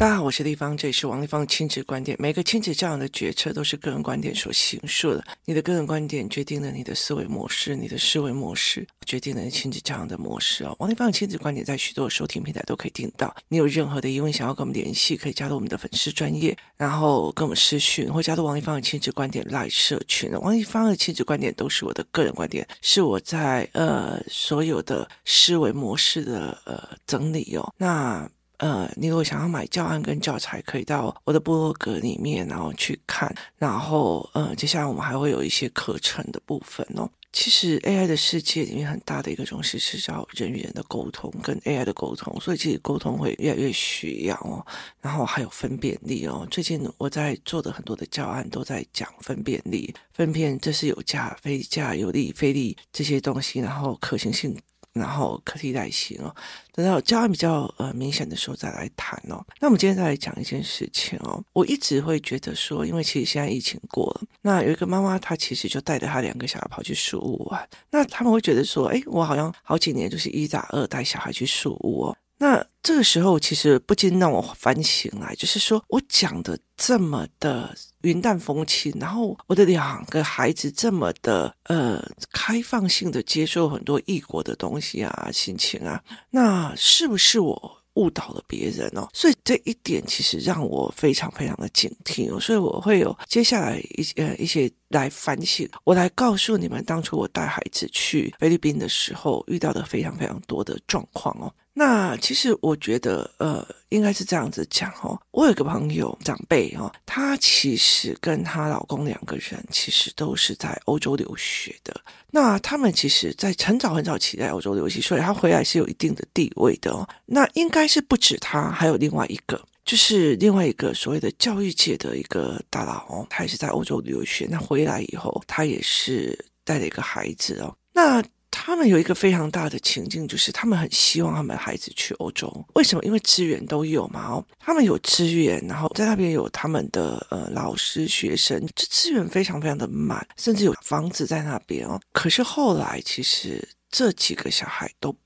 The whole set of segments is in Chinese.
大家好，我是丽芳，这里是王立芳的亲子观点。每个亲子教养的决策都是个人观点所形塑的。你的个人观点决定了你的思维模式，你的思维模式决定了你亲子教养的模式哦。王立芳的亲子观点在许多收听平台都可以听到。你有任何的疑问想要跟我们联系，可以加入我们的粉丝专业，然后跟我们私讯，或加入王立芳的亲子观点 LINE 社群。王立芳的亲子观点都是我的个人观点，是我在呃所有的思维模式的呃整理哦。那。呃，你如果想要买教案跟教材，可以到我的部落格里面，然后去看。然后，呃，接下来我们还会有一些课程的部分哦。其实 AI 的世界里面很大的一个东西是叫人与人的沟通跟 AI 的沟通，所以其实沟通会越来越需要哦。然后还有分辨力哦。最近我在做的很多的教案都在讲分辨力，分辨这是有价非价、有利非利这些东西，然后可行性。然后可替代性哦，等到教案比较呃明显的时候再来谈哦。那我们今天再来讲一件事情哦。我一直会觉得说，因为其实现在疫情过了，那有一个妈妈她其实就带着她两个小孩跑去树屋玩。那他们会觉得说，哎，我好像好几年就是一打二带小孩去树屋哦。那这个时候其实不禁让我反省来，就是说我讲的这么的云淡风轻，然后我的两个孩子这么的呃开放性的接受很多异国的东西啊、心情啊，那是不是我误导了别人哦？所以这一点其实让我非常非常的警惕，所以我会有接下来一些呃一些来反省，我来告诉你们当初我带孩子去菲律宾的时候遇到的非常非常多的状况哦。那其实我觉得，呃，应该是这样子讲哦。我有个朋友长辈哦，她其实跟她老公两个人其实都是在欧洲留学的。那他们其实，在很早很早期在欧洲留学，所以他回来是有一定的地位的哦。那应该是不止他，还有另外一个，就是另外一个所谓的教育界的一个大佬哦，他也是在欧洲留学。那回来以后，他也是带了一个孩子哦。那他们有一个非常大的情境，就是他们很希望他们的孩子去欧洲。为什么？因为资源都有嘛，哦，他们有资源，然后在那边有他们的呃老师、学生，这资源非常非常的满，甚至有房子在那边哦。可是后来，其实这几个小孩都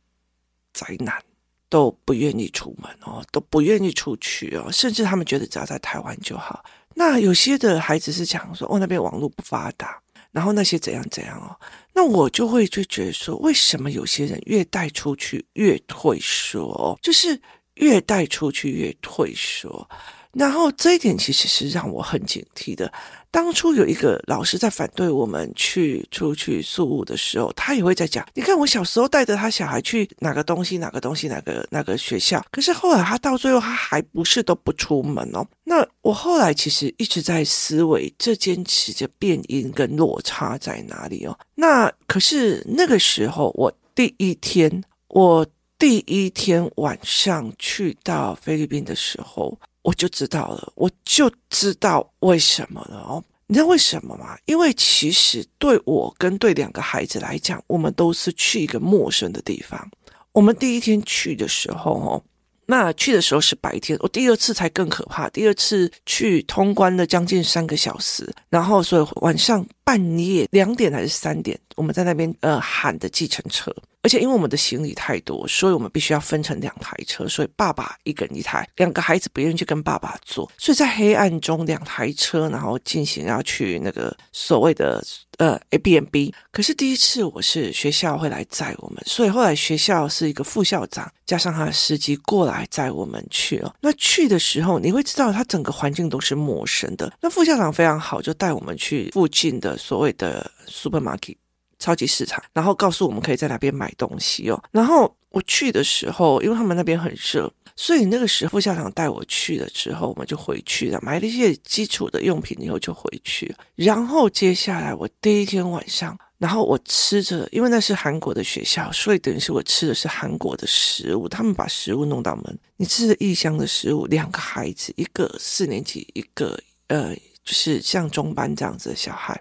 宅男，都不愿意出门哦，都不愿意出去哦，甚至他们觉得只要在台湾就好。那有些的孩子是讲说，哦，那边网络不发达。然后那些怎样怎样哦，那我就会就觉得说，为什么有些人越带出去越退缩？就是越带出去越退缩。然后这一点其实是让我很警惕的。当初有一个老师在反对我们去出去宿务的时候，他也会在讲：你看我小时候带着他小孩去哪个东西、哪个东西、哪个哪个学校，可是后来他到最后他还不是都不出门哦。那我后来其实一直在思维，这坚持着变因跟落差在哪里哦？那可是那个时候，我第一天，我第一天晚上去到菲律宾的时候。我就知道了，我就知道为什么了哦。你知道为什么吗？因为其实对我跟对两个孩子来讲，我们都是去一个陌生的地方。我们第一天去的时候，哦，那去的时候是白天。我第二次才更可怕，第二次去通关了将近三个小时，然后所以晚上半夜两点还是三点，我们在那边呃喊的计程车。而且因为我们的行李太多，所以我们必须要分成两台车，所以爸爸一个人一台，两个孩子不愿意去跟爸爸坐，所以在黑暗中两台车，然后进行要去那个所谓的呃 Airbnb。可是第一次我是学校会来载我们，所以后来学校是一个副校长加上他的司机过来载我们去哦。那去的时候你会知道，他整个环境都是陌生的。那副校长非常好，就带我们去附近的所谓的 supermarket。超级市场，然后告诉我们可以在那边买东西哦。然后我去的时候，因为他们那边很热，所以那个时候副校长带我去了之后，我们就回去了，买了一些基础的用品以后就回去。然后接下来我第一天晚上，然后我吃着，因为那是韩国的学校，所以等于是我吃的是韩国的食物。他们把食物弄到门，你吃着异乡的食物。两个孩子，一个四年级，一个呃，就是像中班这样子的小孩，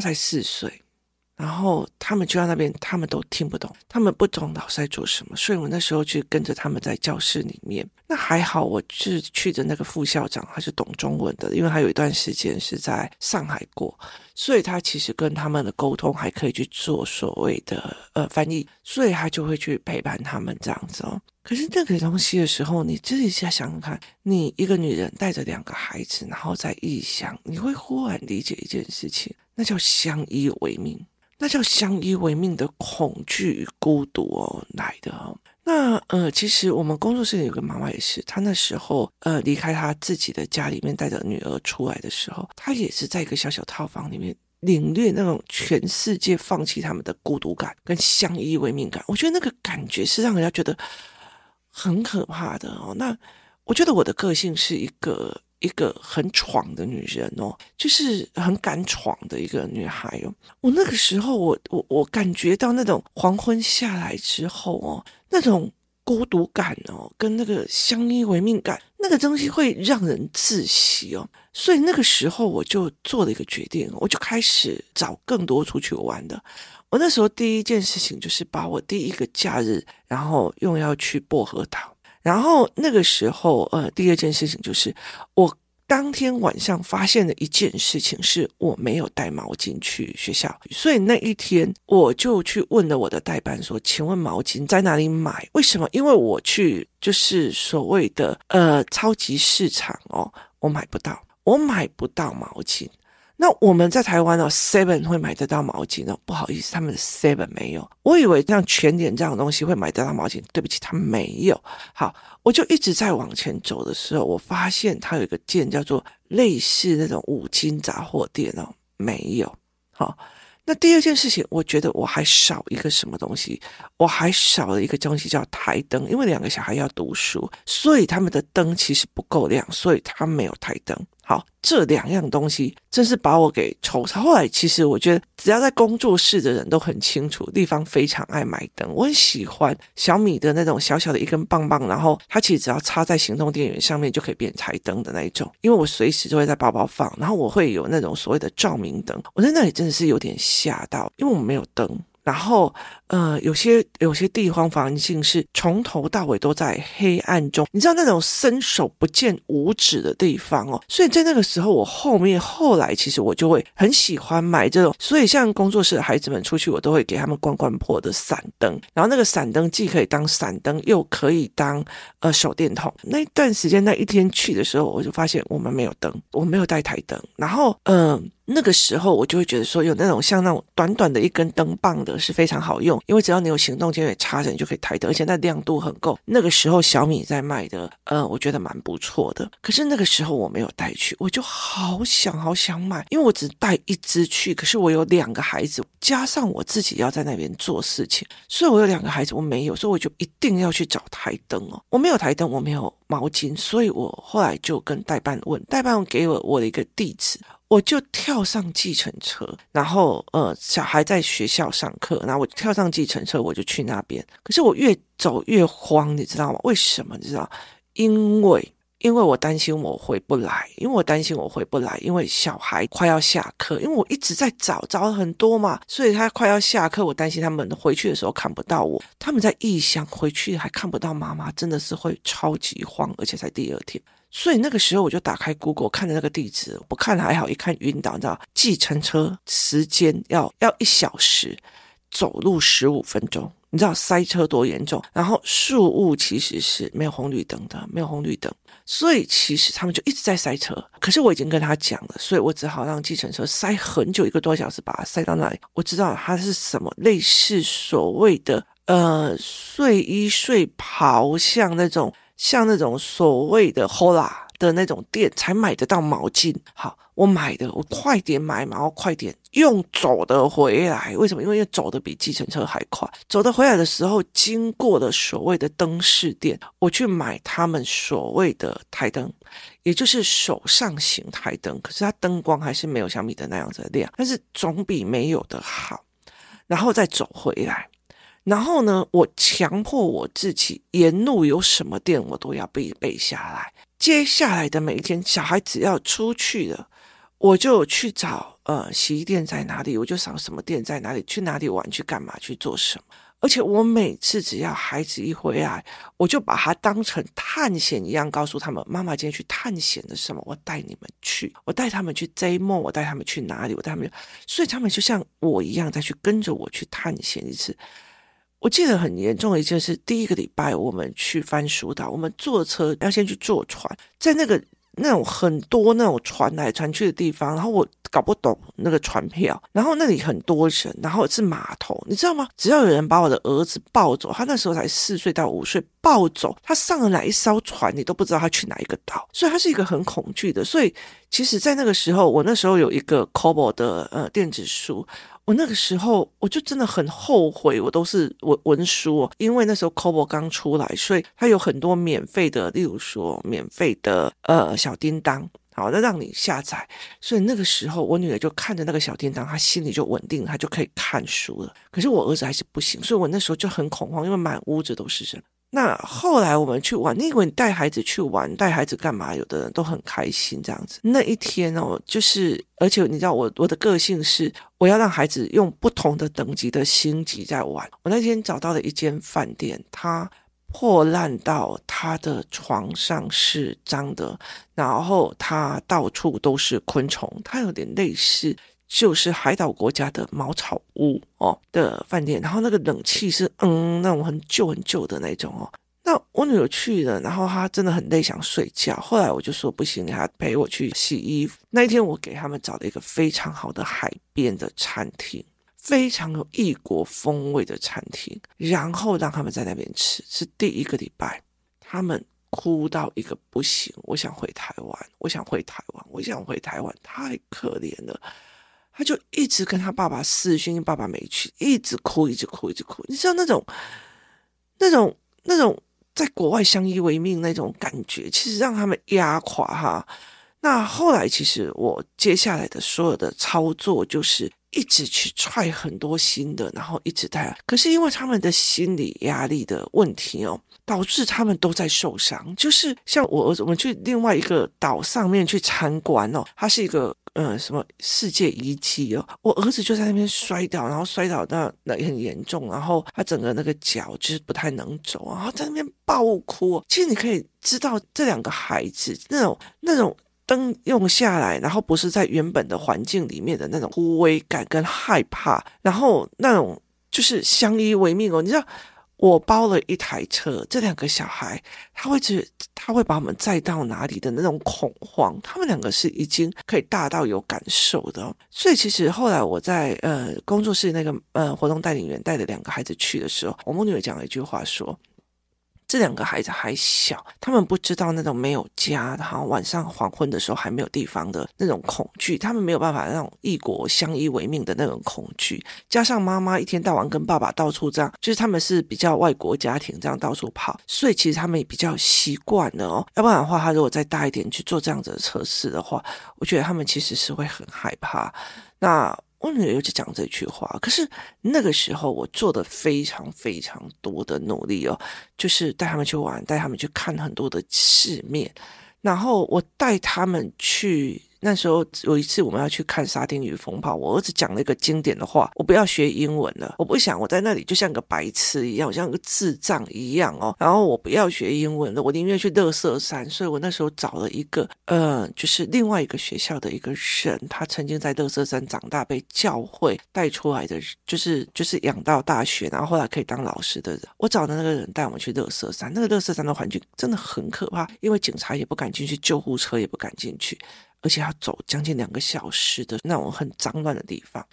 才四岁。然后他们就在那边，他们都听不懂，他们不懂老师在做什么，所以我那时候就跟着他们在教室里面。那还好，我是去的那个副校长，他是懂中文的，因为他有一段时间是在上海过，所以他其实跟他们的沟通还可以去做所谓的呃翻译，所以他就会去陪伴他们这样子哦。可是那个东西的时候，你自己想想看，你一个女人带着两个孩子，然后在异乡，你会忽然理解一件事情，那叫相依为命，那叫相依为命的恐惧与孤独哦来的哦。那呃，其实我们工作室有个妈妈也是，她那时候呃离开她自己的家里面，带着女儿出来的时候，她也是在一个小小套房里面领略那种全世界放弃他们的孤独感跟相依为命感。我觉得那个感觉是让人家觉得很可怕的哦。那我觉得我的个性是一个一个很闯的女人哦，就是很敢闯的一个女孩哦。我那个时候我，我我感觉到那种黄昏下来之后哦。那种孤独感哦，跟那个相依为命感，那个东西会让人窒息哦。所以那个时候我就做了一个决定，我就开始找更多出去玩的。我那时候第一件事情就是把我第一个假日，然后用要去薄荷岛。然后那个时候，呃，第二件事情就是我。当天晚上发现的一件事情是我没有带毛巾去学校，所以那一天我就去问了我的代班说：“请问毛巾在哪里买？为什么？因为我去就是所谓的呃超级市场哦，我买不到，我买不到毛巾。”那我们在台湾哦，Seven 会买得到毛巾哦。不好意思，他们的 Seven 没有。我以为像全联这样的东西会买得到毛巾，对不起，他没有。好，我就一直在往前走的时候，我发现它有一个店叫做类似那种五金杂货店哦，没有。好。那第二件事情，我觉得我还少一个什么东西，我还少了一个东西叫台灯，因为两个小孩要读书，所以他们的灯其实不够亮，所以他没有台灯。好，这两样东西真是把我给愁死。后来其实我觉得，只要在工作室的人都很清楚，丽芳非常爱买灯。我很喜欢小米的那种小小的一根棒棒，然后它其实只要插在行动电源上面就可以变台灯的那一种。因为我随时就会在包包放，然后我会有那种所谓的照明灯。我在那里真的是有点吓到，因为我们没有灯。然后，呃，有些有些地方环境是从头到尾都在黑暗中，你知道那种伸手不见五指的地方哦。所以在那个时候，我后面后来其实我就会很喜欢买这种。所以像工作室的孩子们出去，我都会给他们关关破的闪灯。然后那个闪灯既可以当闪灯，又可以当呃手电筒。那一段时间那一天去的时候，我就发现我们没有灯，我没有带台灯。然后，嗯、那个时候我就会觉得说，有那种像那种短短的一根灯棒的是非常好用，因为只要你有行动电源插着，你就可以台灯，而且那亮度很够。那个时候小米在卖的，呃，我觉得蛮不错的。可是那个时候我没有带去，我就好想好想买，因为我只带一支去，可是我有两个孩子，加上我自己要在那边做事情，所以我有两个孩子，我没有，所以我就一定要去找台灯哦。我没有台灯，我没有毛巾，所以我后来就跟代办问，代办给我我的一个地址。我就跳上计程车，然后呃，小孩在学校上课，然后我跳上计程车，我就去那边。可是我越走越慌，你知道吗？为什么？你知道？因为因为我担心我回不来，因为我担心我回不来，因为小孩快要下课，因为我一直在找，找了很多嘛，所以他快要下课，我担心他们回去的时候看不到我，他们在异乡回去还看不到妈妈，真的是会超级慌，而且才第二天。所以那个时候我就打开 Google 看着那个地址，不看还好，一看晕倒，你知道，计程车时间要要一小时，走路十五分钟，你知道塞车多严重？然后树雾其实是没有红绿灯的，没有红绿灯，所以其实他们就一直在塞车。可是我已经跟他讲了，所以我只好让计程车塞很久，一个多小时把它塞到那里。我知道它是什么，类似所谓的呃睡衣睡袍，像那种。像那种所谓的 Hola 的那种店才买得到毛巾。好，我买的，我快点买嘛，然后快点用走的回来。为什么？因为走的比计程车还快。走的回来的时候，经过了所谓的灯饰店，我去买他们所谓的台灯，也就是手上型台灯。可是它灯光还是没有小米的那样子亮，但是总比没有的好。然后再走回来。然后呢，我强迫我自己沿路有什么店，我都要背背下来。接下来的每一天，小孩只要出去了，我就去找呃洗衣店在哪里，我就找什么店在哪里，去哪里玩，去干嘛，去做什么。而且我每次只要孩子一回来，我就把他当成探险一样，告诉他们：妈妈今天去探险的什么？我带你们去，我带他们去 J Mall，我带他们去哪里？我带他们，所以他们就像我一样，再去跟着我去探险一次。我记得很严重的一件事，第一个礼拜我们去番薯岛，我们坐车要先去坐船，在那个。那种很多那种船来船去的地方，然后我搞不懂那个船票，然后那里很多人，然后是码头，你知道吗？只要有人把我的儿子抱走，他那时候才四岁到五岁，抱走他上了哪一艘船，你都不知道他去哪一个岛，所以他是一个很恐惧的。所以其实，在那个时候，我那时候有一个 c o b o 的呃电子书。我那个时候我就真的很后悔，我都是文文书，因为那时候 Kobo 刚出来，所以它有很多免费的，例如说免费的呃小叮当，好，那让你下载。所以那个时候我女儿就看着那个小叮当，她心里就稳定，她就可以看书了。可是我儿子还是不行，所以我那时候就很恐慌，因为满屋子都是人。那后来我们去玩，你以为你带孩子去玩，带孩子干嘛？有的人都很开心这样子。那一天哦，就是而且你知道我我的个性是，我要让孩子用不同的等级的星级在玩。我那天找到了一间饭店，它破烂到它的床上是脏的，然后它到处都是昆虫，它有点类似。就是海岛国家的茅草屋哦的饭店，然后那个冷气是嗯那种很旧很旧的那种哦。那我女儿去了，然后她真的很累，想睡觉。后来我就说不行，你还陪我去洗衣服。那一天我给他们找了一个非常好的海边的餐厅，非常有异国风味的餐厅，然后让他们在那边吃。是第一个礼拜，他们哭到一个不行。我想回台湾，我想回台湾，我想回台湾，太可怜了。他就一直跟他爸爸视讯，爸爸没去，一直哭，一直哭，一直哭。你知道那种、那种、那种在国外相依为命那种感觉，其实让他们压垮哈。那后来，其实我接下来的所有的操作就是一直去踹很多新的，然后一直带。可是因为他们的心理压力的问题哦，导致他们都在受伤。就是像我儿子，我们去另外一个岛上面去参观哦，它是一个。嗯，什么世界遗迹哦？我儿子就在那边摔倒，然后摔倒那那也很严重，然后他整个那个脚就是不太能走，然后在那边爆哭。其实你可以知道，这两个孩子那种那种灯用下来，然后不是在原本的环境里面的那种枯萎感跟害怕，然后那种就是相依为命哦，你知道。我包了一台车，这两个小孩他会觉他会把我们载到哪里的那种恐慌，他们两个是已经可以大到有感受的，所以其实后来我在呃工作室那个呃活动带领员带着两个孩子去的时候，我们女儿讲了一句话说。这两个孩子还小，他们不知道那种没有家，然后晚上黄昏的时候还没有地方的那种恐惧，他们没有办法那种异国相依为命的那种恐惧，加上妈妈一天到晚跟爸爸到处这样，就是他们是比较外国家庭这样到处跑，所以其实他们也比较习惯了哦。要不然的话，他如果再大一点去做这样子的测试的话，我觉得他们其实是会很害怕。那。我女儿又讲这句话，可是那个时候我做的非常非常多的努力哦，就是带他们去玩，带他们去看很多的世面，然后我带他们去。那时候有一次我们要去看沙丁鱼风暴，我儿子讲了一个经典的话：我不要学英文了，我不想我在那里就像个白痴一样，我像个智障一样哦。然后我不要学英文了，我宁愿去垃圾山。所以我那时候找了一个，呃，就是另外一个学校的一个人，他曾经在垃圾山长大，被教会带出来的，就是就是养到大学，然后后来可以当老师的人。我找的那个人带我们去垃圾山，那个垃圾山的环境真的很可怕，因为警察也不敢进去，救护车也不敢进去。而且要走将近两个小时的那种很脏乱的地方，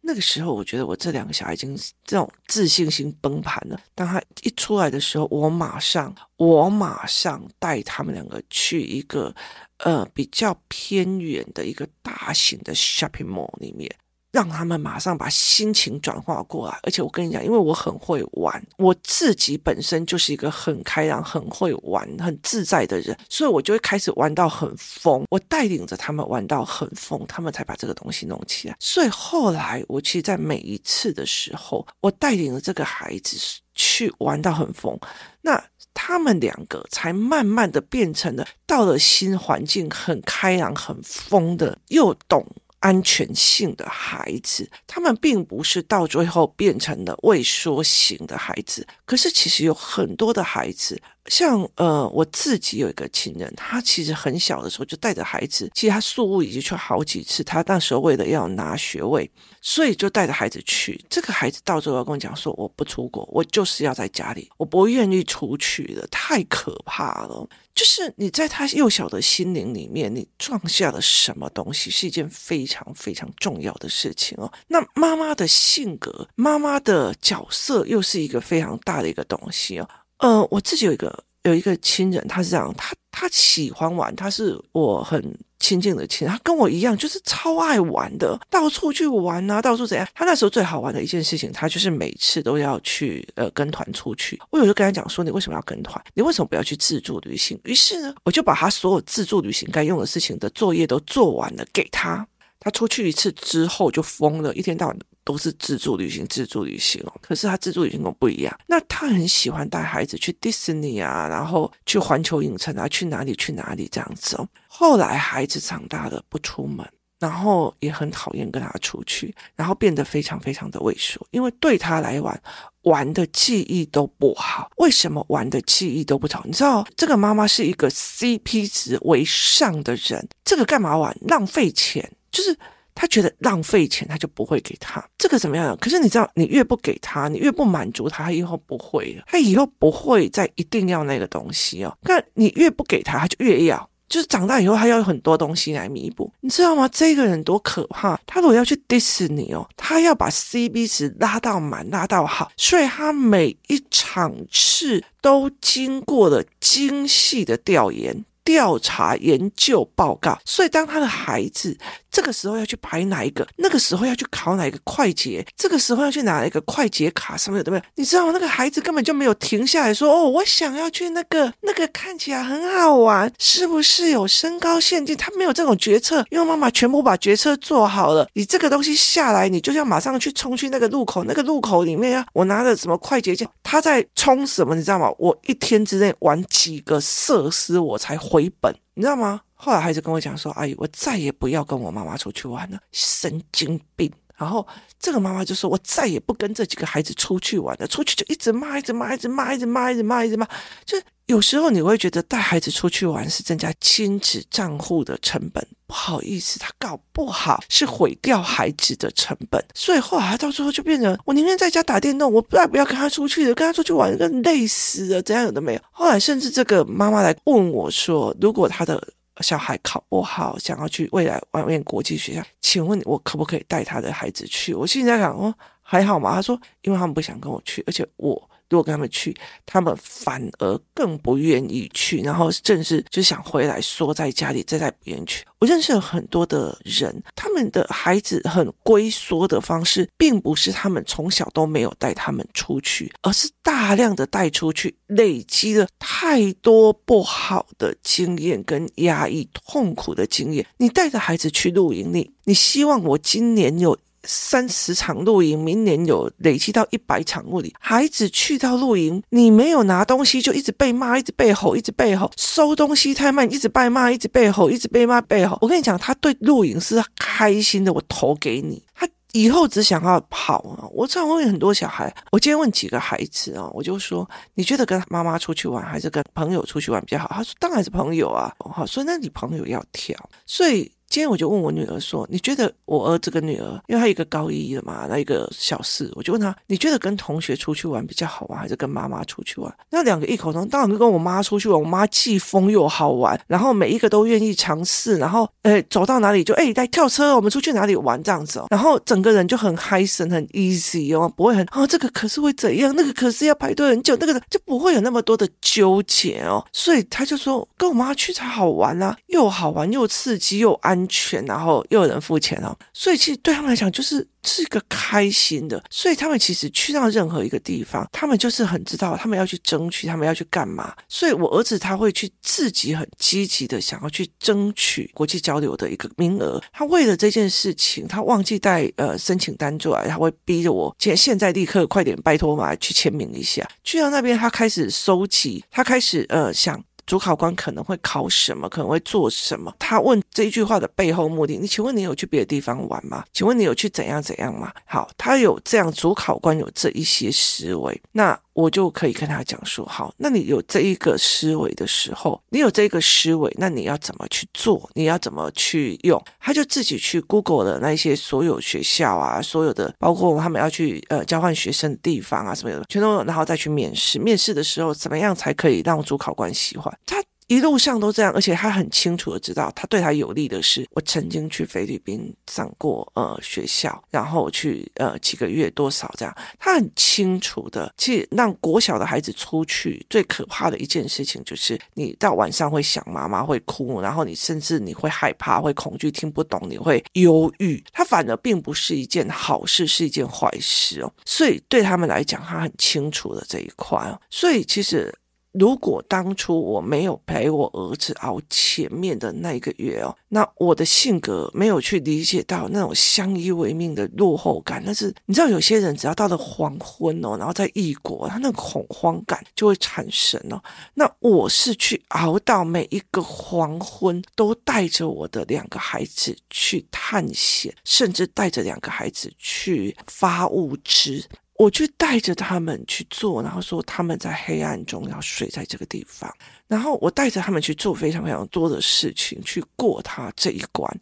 那个时候我觉得我这两个小孩已经这种自信心崩盘了。当他一出来的时候，我马上我马上带他们两个去一个呃比较偏远的一个大型的 shopping mall 里面。让他们马上把心情转化过来，而且我跟你讲，因为我很会玩，我自己本身就是一个很开朗、很会玩、很自在的人，所以我就会开始玩到很疯。我带领着他们玩到很疯，他们才把这个东西弄起来。所以后来，我其实，在每一次的时候，我带领着这个孩子去玩到很疯，那他们两个才慢慢的变成了到了新环境很开朗、很疯的，又懂。安全性的孩子，他们并不是到最后变成了畏缩型的孩子。可是其实有很多的孩子。像呃，我自己有一个亲人，他其实很小的时候就带着孩子，其实他宿雾已经去好几次。他那时候为了要拿学位，所以就带着孩子去。这个孩子到最后跟我讲说：“我不出国，我就是要在家里，我不愿意出去的，太可怕了。”就是你在他幼小的心灵里面，你撞下了什么东西，是一件非常非常重要的事情哦。那妈妈的性格，妈妈的角色，又是一个非常大的一个东西哦。呃，我自己有一个有一个亲人，他是这样，他他喜欢玩，他是我很亲近的亲，他跟我一样，就是超爱玩的，到处去玩啊，到处怎样。他那时候最好玩的一件事情，他就是每次都要去呃跟团出去。我有时候跟他讲说，你为什么要跟团？你为什么不要去自助旅行？于是呢，我就把他所有自助旅行该用的事情的作业都做完了给他。他出去一次之后就疯了，一天到晚。都是自助旅行，自助旅行哦。可是他自助旅行跟我不一样，那他很喜欢带孩子去迪士尼啊，然后去环球影城啊，去哪里去哪里这样子哦。后来孩子长大了不出门，然后也很讨厌跟他出去，然后变得非常非常的畏缩，因为对他来玩玩的记忆都不好。为什么玩的记忆都不好？你知道这个妈妈是一个 CP 值为上的人，这个干嘛玩？浪费钱，就是。他觉得浪费钱，他就不会给他。这个怎么样？可是你知道，你越不给他，你越不满足他，他以后不会了。他以后不会再一定要那个东西哦。那你越不给他，他就越要。就是长大以后，他要有很多东西来弥补。你知道吗？这个人多可怕！他如果要去迪士尼哦，他要把 CB 值拉到满，拉到好，所以他每一场次都经过了精细的调研。调查研究报告，所以当他的孩子这个时候要去排哪一个，那个时候要去考哪一个快捷，这个时候要去拿一个快捷卡什么的，对不对？你知道吗？那个孩子根本就没有停下来说：“哦，我想要去那个那个看起来很好玩，是不是有身高限定？”他没有这种决策，因为妈妈全部把决策做好了。你这个东西下来，你就要马上去冲去那个路口，那个路口里面啊，我拿着什么快捷键，他在冲什么？你知道吗？我一天之内玩几个设施，我才。回本，你知道吗？后来孩子跟我讲说：“阿姨，我再也不要跟我妈妈出去玩了，神经病。”然后这个妈妈就说：“我再也不跟这几个孩子出去玩了，出去就一直骂，一直骂，一直骂，一直骂，一直骂，一直骂。”就有时候你会觉得带孩子出去玩是增加亲子账户的成本，不好意思，他搞不好是毁掉孩子的成本。所以后来到最后就变成我宁愿在家打电动，我不要不要跟他出去了，跟他出去玩跟累死了，怎样有的没有。后来甚至这个妈妈来问我说：“如果他的小孩考不好，想要去未来外面国际学校，请问我可不可以带他的孩子去？”我现在想哦，还好嘛？他说：“因为他们不想跟我去，而且我。”如果跟他们去，他们反而更不愿意去，然后正是就想回来缩在家里，再带不愿意去。我认识了很多的人，他们的孩子很龟缩的方式，并不是他们从小都没有带他们出去，而是大量的带出去，累积了太多不好的经验跟压抑、痛苦的经验。你带着孩子去露营，你你希望我今年有。三十场露营，明年有累积到一百场露营。孩子去到露营，你没有拿东西，就一直被骂，一直被吼，一直被吼。收东西太慢，一直被骂，一直被吼，一直被骂，被吼。我跟你讲，他对露营是开心的。我投给你，他以后只想要跑啊！我常问很多小孩，我今天问几个孩子啊，我就说，你觉得跟妈妈出去玩还是跟朋友出去玩比较好？他说，当然是朋友啊。好，所以那你朋友要挑，所以。今天我就问我女儿说：“你觉得我儿子跟女儿，因为他一个高一的嘛，那一个小四，我就问他，你觉得跟同学出去玩比较好玩，还是跟妈妈出去玩？那两个异口同，当然跟我妈出去玩。我妈既疯又好玩，然后每一个都愿意尝试，然后诶走到哪里就诶来跳车，我们出去哪里玩这样子哦。然后整个人就很嗨森，很 easy 哦，不会很哦这个可是会怎样，那个可是要排队很久，那个就不会有那么多的纠结哦。所以他就说跟我妈去才好玩啊，又好玩又刺激又安。安全，然后又有人付钱哦，所以其实对他们来讲就是是一个开心的，所以他们其实去到任何一个地方，他们就是很知道他们要去争取，他们要去干嘛。所以我儿子他会去自己很积极的想要去争取国际交流的一个名额，他为了这件事情，他忘记带呃申请单出来，他会逼着我现现在立刻快点拜托我去签名一下。去到那边，他开始收集，他开始呃想。主考官可能会考什么，可能会做什么。他问这一句话的背后目的，你请问你有去别的地方玩吗？请问你有去怎样怎样吗？好，他有这样，主考官有这一些思维，那。我就可以跟他讲说，好，那你有这一个思维的时候，你有这个思维，那你要怎么去做？你要怎么去用？他就自己去 Google 了那些所有学校啊，所有的包括他们要去呃交换学生的地方啊什么的，全都然后再去面试。面试的时候怎么样才可以让主考官喜欢他？一路上都这样，而且他很清楚的知道，他对他有利的是，我曾经去菲律宾上过呃学校，然后去呃几个月多少这样，他很清楚的。其实让国小的孩子出去最可怕的一件事情，就是你到晚上会想妈妈，会哭，然后你甚至你会害怕，会恐惧，听不懂，你会忧郁。他反而并不是一件好事，是一件坏事哦。所以对他们来讲，他很清楚的这一块哦。所以其实。如果当初我没有陪我儿子熬前面的那一个月哦，那我的性格没有去理解到那种相依为命的落后感，但是你知道，有些人只要到了黄昏哦，然后在异国，他那恐慌感就会产生哦。那我是去熬到每一个黄昏，都带着我的两个孩子去探险，甚至带着两个孩子去发物资。我去带着他们去做，然后说他们在黑暗中要睡在这个地方，然后我带着他们去做非常非常多的事情，去过他这一关，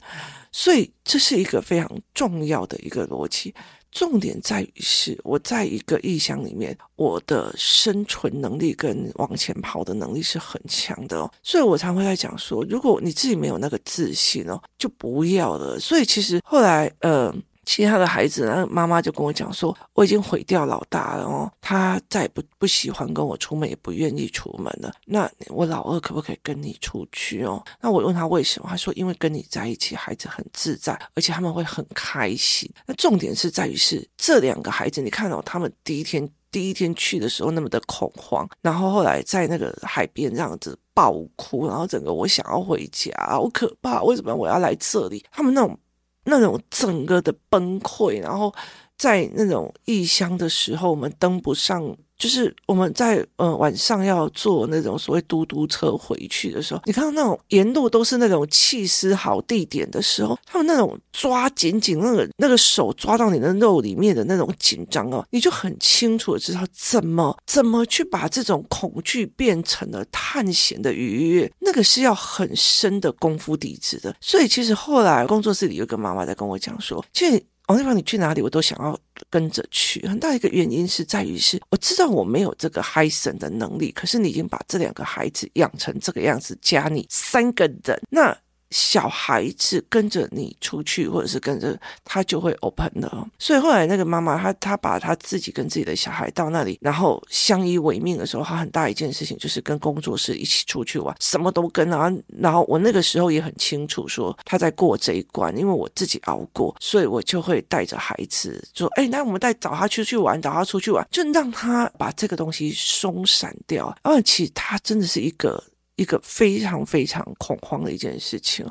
所以这是一个非常重要的一个逻辑。重点在于是我在一个异乡里面，我的生存能力跟往前跑的能力是很强的哦，所以我常会在讲说，如果你自己没有那个自信哦，就不要了。所以其实后来，呃。其他的孩子，然后妈妈就跟我讲说，我已经毁掉老大了哦，他再也不不喜欢跟我出门，也不愿意出门了。那我老二可不可以跟你出去哦？那我问他为什么，他说因为跟你在一起，孩子很自在，而且他们会很开心。那重点是在于是这两个孩子，你看到、哦、他们第一天第一天去的时候那么的恐慌，然后后来在那个海边这样子爆哭，然后整个我想要回家，好可怕，为什么我要来这里？他们那种。那种整个的崩溃，然后在那种异乡的时候，我们登不上，就是我们在呃晚上要坐那种所谓嘟嘟车回去的时候，你看到那种沿路都是那种气势好地点的时候，他们那种抓紧紧那个那个手抓到你的肉里面的那种紧张哦，你就很清楚的知道怎么怎么去把这种恐惧变成了探险的愉悦，那个是要很深的功夫底子的。所以其实后来工作室里有个妈妈在跟我讲说，其实。王丽芳，你去哪里，我都想要跟着去。很大一个原因是在于是，我知道我没有这个嗨神的能力，可是你已经把这两个孩子养成这个样子，加你三个人，那。小孩子跟着你出去，或者是跟着他就会 open 了。所以后来那个妈妈，她她把她自己跟自己的小孩到那里，然后相依为命的时候，她很大一件事情就是跟工作室一起出去玩，什么都跟啊。然后我那个时候也很清楚说她在过这一关，因为我自己熬过，所以我就会带着孩子说：“哎，那我们带找他出去玩，找他出去玩，就让他把这个东西松散掉。”而且他真的是一个。一个非常非常恐慌的一件事情。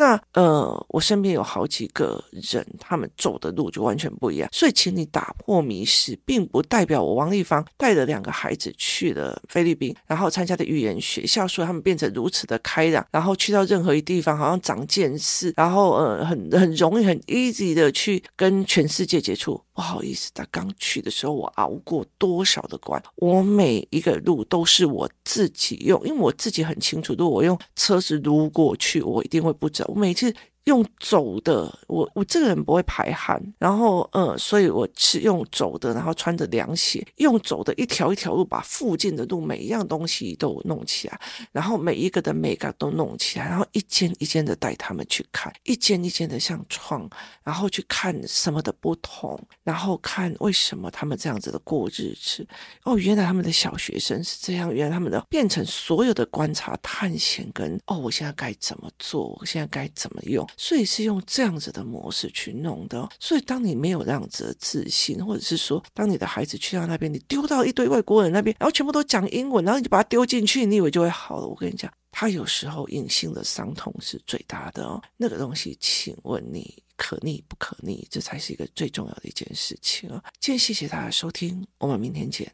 那呃，我身边有好几个人，他们走的路就完全不一样。所以，请你打破迷思，并不代表我王丽芳带着两个孩子去了菲律宾，然后参加的语言学校，说他们变成如此的开朗，然后去到任何一地方好像长见识，然后呃，很很容易很 easy 的去跟全世界接触。不好意思，他刚去的时候，我熬过多少的关，我每一个路都是我自己用，因为我自己很清楚，如果我用车子路过去，我一定会不走。我每次。用走的，我我这个人不会排汗，然后呃，所以我是用走的，然后穿着凉鞋，用走的一条一条路，把附近的路每一样东西都弄起来，然后每一个的每个都弄起来，然后一间一间的带他们去看，一间一间的像窗，然后去看什么的不同，然后看为什么他们这样子的过日子。哦，原来他们的小学生是这样，原来他们的变成所有的观察、探险跟哦，我现在该怎么做？我现在该怎么用？所以是用这样子的模式去弄的。所以当你没有这样子的自信，或者是说，当你的孩子去到那边，你丢到一堆外国人那边，然后全部都讲英文，然后你就把他丢进去，你以为就会好了？我跟你讲，他有时候隐性的伤痛是最大的哦。那个东西，请问你可逆不可逆？这才是一个最重要的一件事情啊！今天谢谢大家收听，我们明天见。